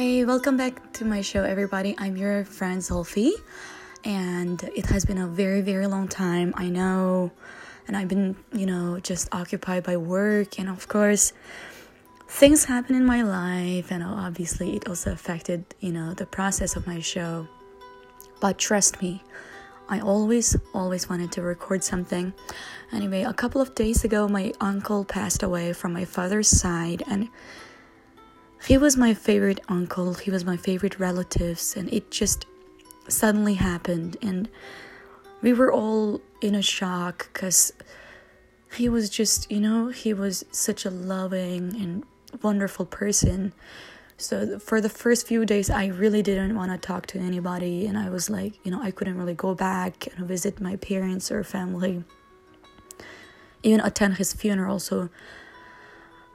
Hey, welcome back to my show, everybody. I'm your friend Zulfi, and it has been a very, very long time. I know, and I've been, you know, just occupied by work, and of course, things happen in my life, and obviously, it also affected, you know, the process of my show. But trust me, I always, always wanted to record something. Anyway, a couple of days ago, my uncle passed away from my father's side, and he was my favorite uncle, he was my favorite relatives, and it just suddenly happened. And we were all in a shock because he was just, you know, he was such a loving and wonderful person. So for the first few days, I really didn't want to talk to anybody, and I was like, you know, I couldn't really go back and visit my parents or family, even attend his funeral. So,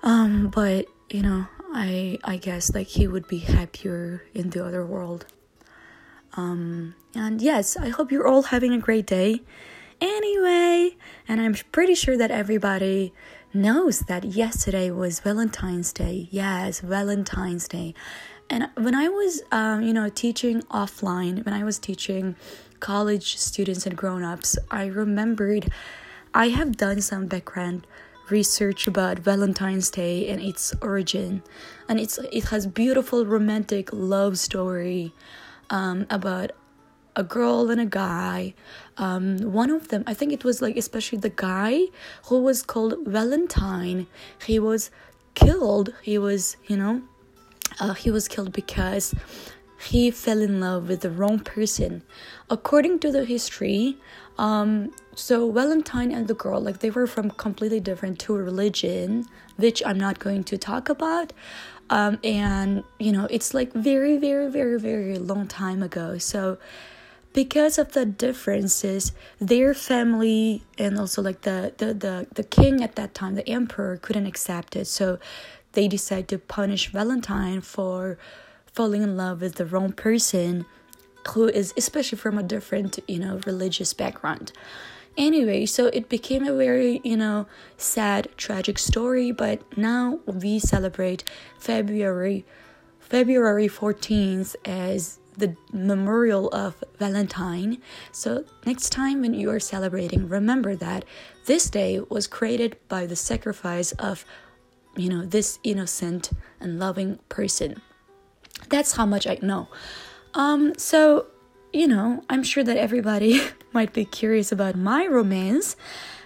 um, but you know, I I guess like he would be happier in the other world. Um, and yes, I hope you're all having a great day. Anyway, and I'm pretty sure that everybody knows that yesterday was Valentine's Day. Yes, Valentine's Day. And when I was, um, you know, teaching offline, when I was teaching college students and grown ups, I remembered I have done some background research about Valentine's Day and its origin, and it's it has beautiful romantic love story um, about a girl and a guy. Um, one of them, I think it was like especially the guy who was called Valentine. He was killed. He was you know, uh, he was killed because he fell in love with the wrong person. According to the history, um, so Valentine and the girl, like they were from completely different two religion, which I'm not going to talk about. Um, and you know, it's like very, very, very, very long time ago. So because of the differences, their family and also like the the the, the king at that time, the emperor, couldn't accept it. So they decided to punish Valentine for falling in love with the wrong person who is especially from a different you know religious background. Anyway so it became a very you know sad tragic story but now we celebrate february february 14th as the memorial of valentine. So next time when you are celebrating remember that this day was created by the sacrifice of you know this innocent and loving person that's how much I know. Um, so, you know, I'm sure that everybody might be curious about my romance.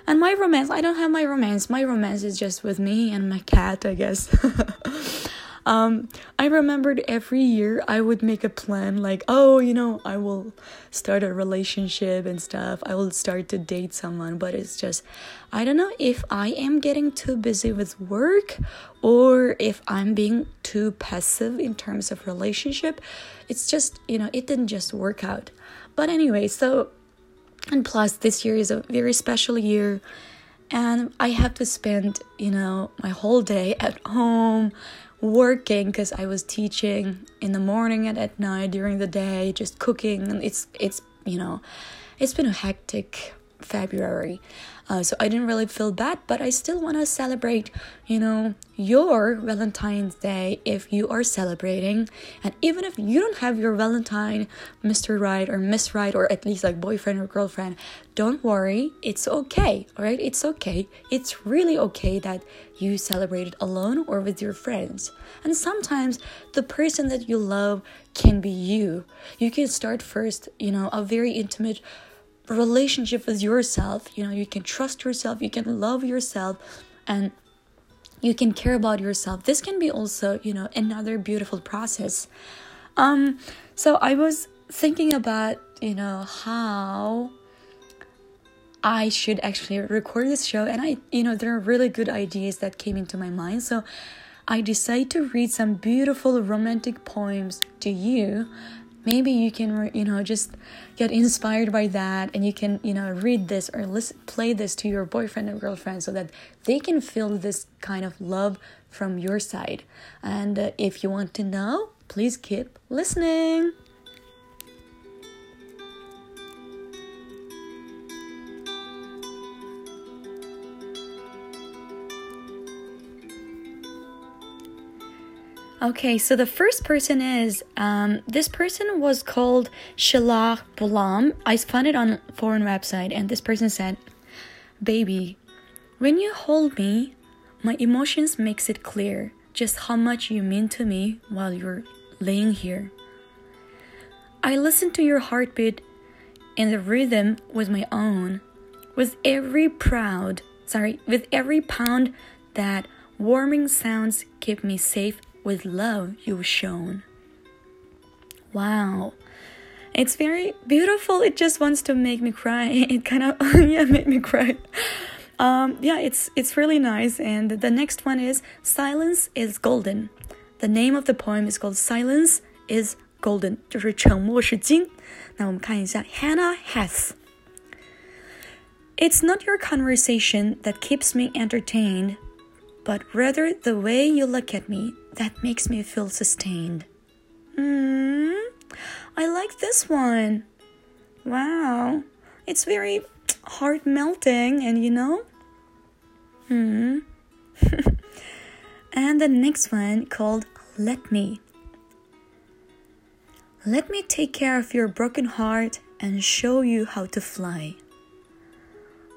And my romance, I don't have my romance. My romance is just with me and my cat, I guess. Um, I remembered every year I would make a plan like, oh, you know, I will start a relationship and stuff. I will start to date someone, but it's just, I don't know if I am getting too busy with work or if I'm being too passive in terms of relationship. It's just, you know, it didn't just work out. But anyway, so, and plus, this year is a very special year and I have to spend, you know, my whole day at home working because I was teaching in the morning and at night during the day, just cooking, and it's it's you know, it's been a hectic February. Uh, so I didn't really feel bad, but I still want to celebrate, you know, your Valentine's Day if you are celebrating. And even if you don't have your Valentine, Mr. Right or Miss Right, or at least like boyfriend or girlfriend, don't worry. It's okay, all right? It's okay. It's really okay that you celebrated alone or with your friends. And sometimes the person that you love can be you. You can start first, you know, a very intimate relationship with yourself. You know, you can trust yourself, you can love yourself, and you can care about yourself. This can be also, you know, another beautiful process. Um, so I was thinking about, you know, how I should actually record this show, and I, you know, there are really good ideas that came into my mind. So I decided to read some beautiful romantic poems to you maybe you can you know just get inspired by that and you can you know read this or listen, play this to your boyfriend or girlfriend so that they can feel this kind of love from your side. And uh, if you want to know please keep listening Okay, so the first person is um, this person was called Shalach Bulam. I found it on foreign website, and this person said, "Baby, when you hold me, my emotions makes it clear just how much you mean to me while you're laying here. I listen to your heartbeat, and the rhythm was my own. With every proud, sorry, with every pound that warming sounds keep me safe." with love you've shown. Wow. It's very beautiful. It just wants to make me cry. It kind of yeah, made me cry. Um, yeah, it's it's really nice. And the next one is Silence is Golden. The name of the poem is called Silence is Golden，就是沉默是金。那我们看一下 Hannah Hess。It's not your conversation that keeps me entertained, but rather the way you look at me that makes me feel sustained. Hmm, I like this one. Wow, it's very heart melting, and you know. Hmm. and the next one called Let Me. Let me take care of your broken heart and show you how to fly.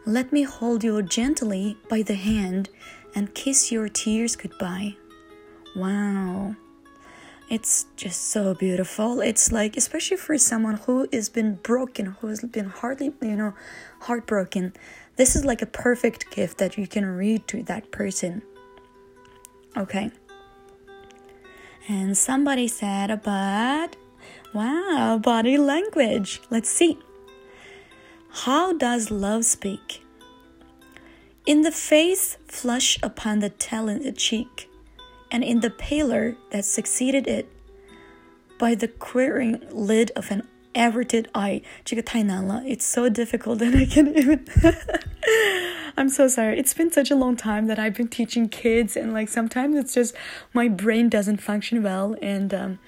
Let me hold you gently by the hand and kiss your tears goodbye. Wow. It's just so beautiful. It's like, especially for someone who has been broken, who has been hardly, you know, heartbroken, this is like a perfect gift that you can read to that person. Okay. And somebody said, about, wow, body language. Let's see. How does love speak? In the face, flush upon the talented cheek and in the pallor that succeeded it, by the queering lid of an averted eye. 这个太难了. It's so difficult that I can't even. I'm so sorry. It's been such a long time that I've been teaching kids, and like sometimes it's just my brain doesn't function well. And um,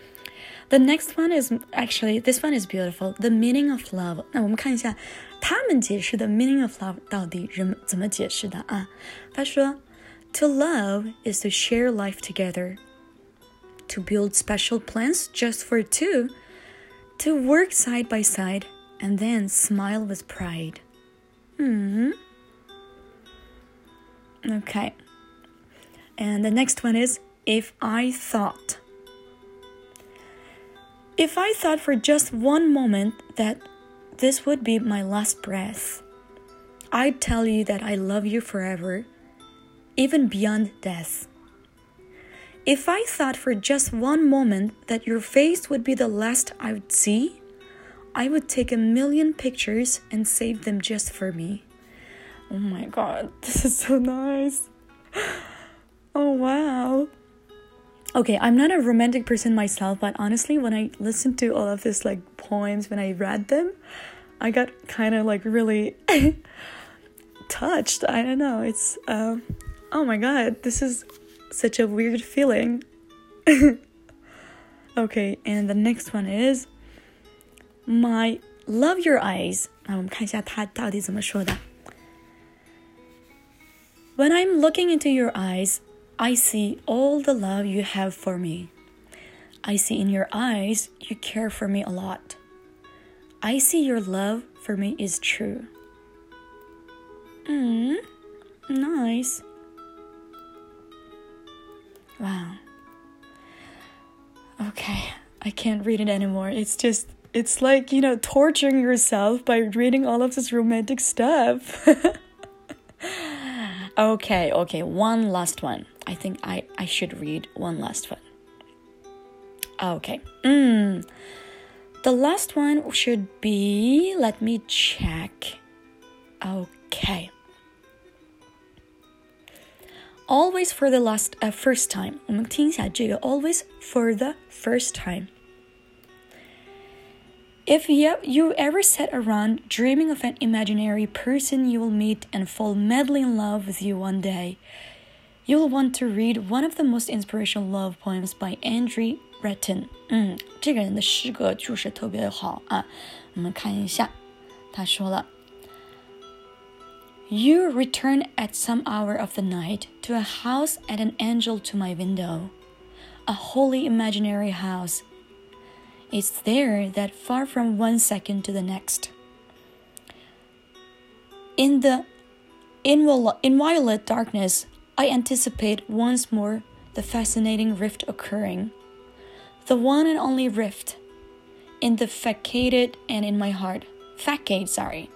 the next one is actually this one is beautiful. The meaning of love. 那我们看一下他们解释的 meaning of love 到底人怎么解释的啊？他说。to love is to share life together, to build special plans just for two, to work side by side, and then smile with pride. Hmm. Okay. And the next one is if I thought. If I thought for just one moment that this would be my last breath, I'd tell you that I love you forever even beyond death. If I thought for just one moment that your face would be the last I would see, I would take a million pictures and save them just for me. Oh my god, this is so nice. Oh wow. Okay, I'm not a romantic person myself, but honestly, when I listened to all of these like poems, when I read them, I got kind of like really touched. I don't know. It's um oh my god, this is such a weird feeling. okay, and the next one is my love your eyes. When I'm looking into your eyes, I see all the love you have for me. I see in your eyes you care for me a lot. I see your love for me is true. Hmm, nice. Wow. Okay, I can't read it anymore. It's just, it's like, you know, torturing yourself by reading all of this romantic stuff. okay, okay, one last one. I think I, I should read one last one. Okay. Mm. The last one should be, let me check. Okay always for the last uh, first time. 我们听一下这个 always for the first time. If you, you ever sat around dreaming of an imaginary person you will meet and fall madly in love with you one day, you'll want to read one of the most inspirational love poems by Andrew Breton. 嗯，这个人的诗歌就是特别好啊。我们看一下，他说了。you return at some hour of the night to a house and an angel to my window. a wholly imaginary house. It's there that far from one second to the next. In the inviolate darkness, I anticipate once more the fascinating rift occurring. The one and only rift in the facade and in my heart. Facade, sorry.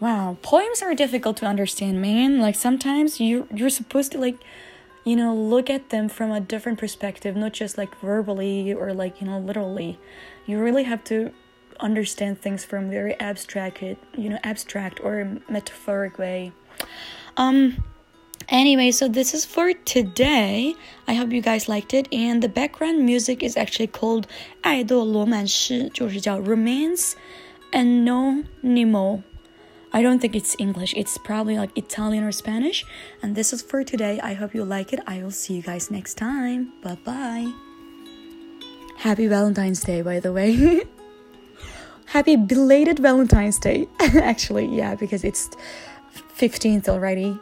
Wow, poems are difficult to understand, man. Like sometimes you you're supposed to like you know look at them from a different perspective, not just like verbally or like you know literally. You really have to understand things from very abstract, you know, abstract or metaphoric way. Um Anyway, so this is for today. I hope you guys liked it. And the background music is actually called 爱的罗曼史，就是叫 Romance Anonimo. I don't think it's English. It's probably like Italian or Spanish. And this is for today. I hope you like it. I will see you guys next time. Bye bye. Happy Valentine's Day, by the way. Happy belated Valentine's Day. Actually, yeah, because it's 15th already.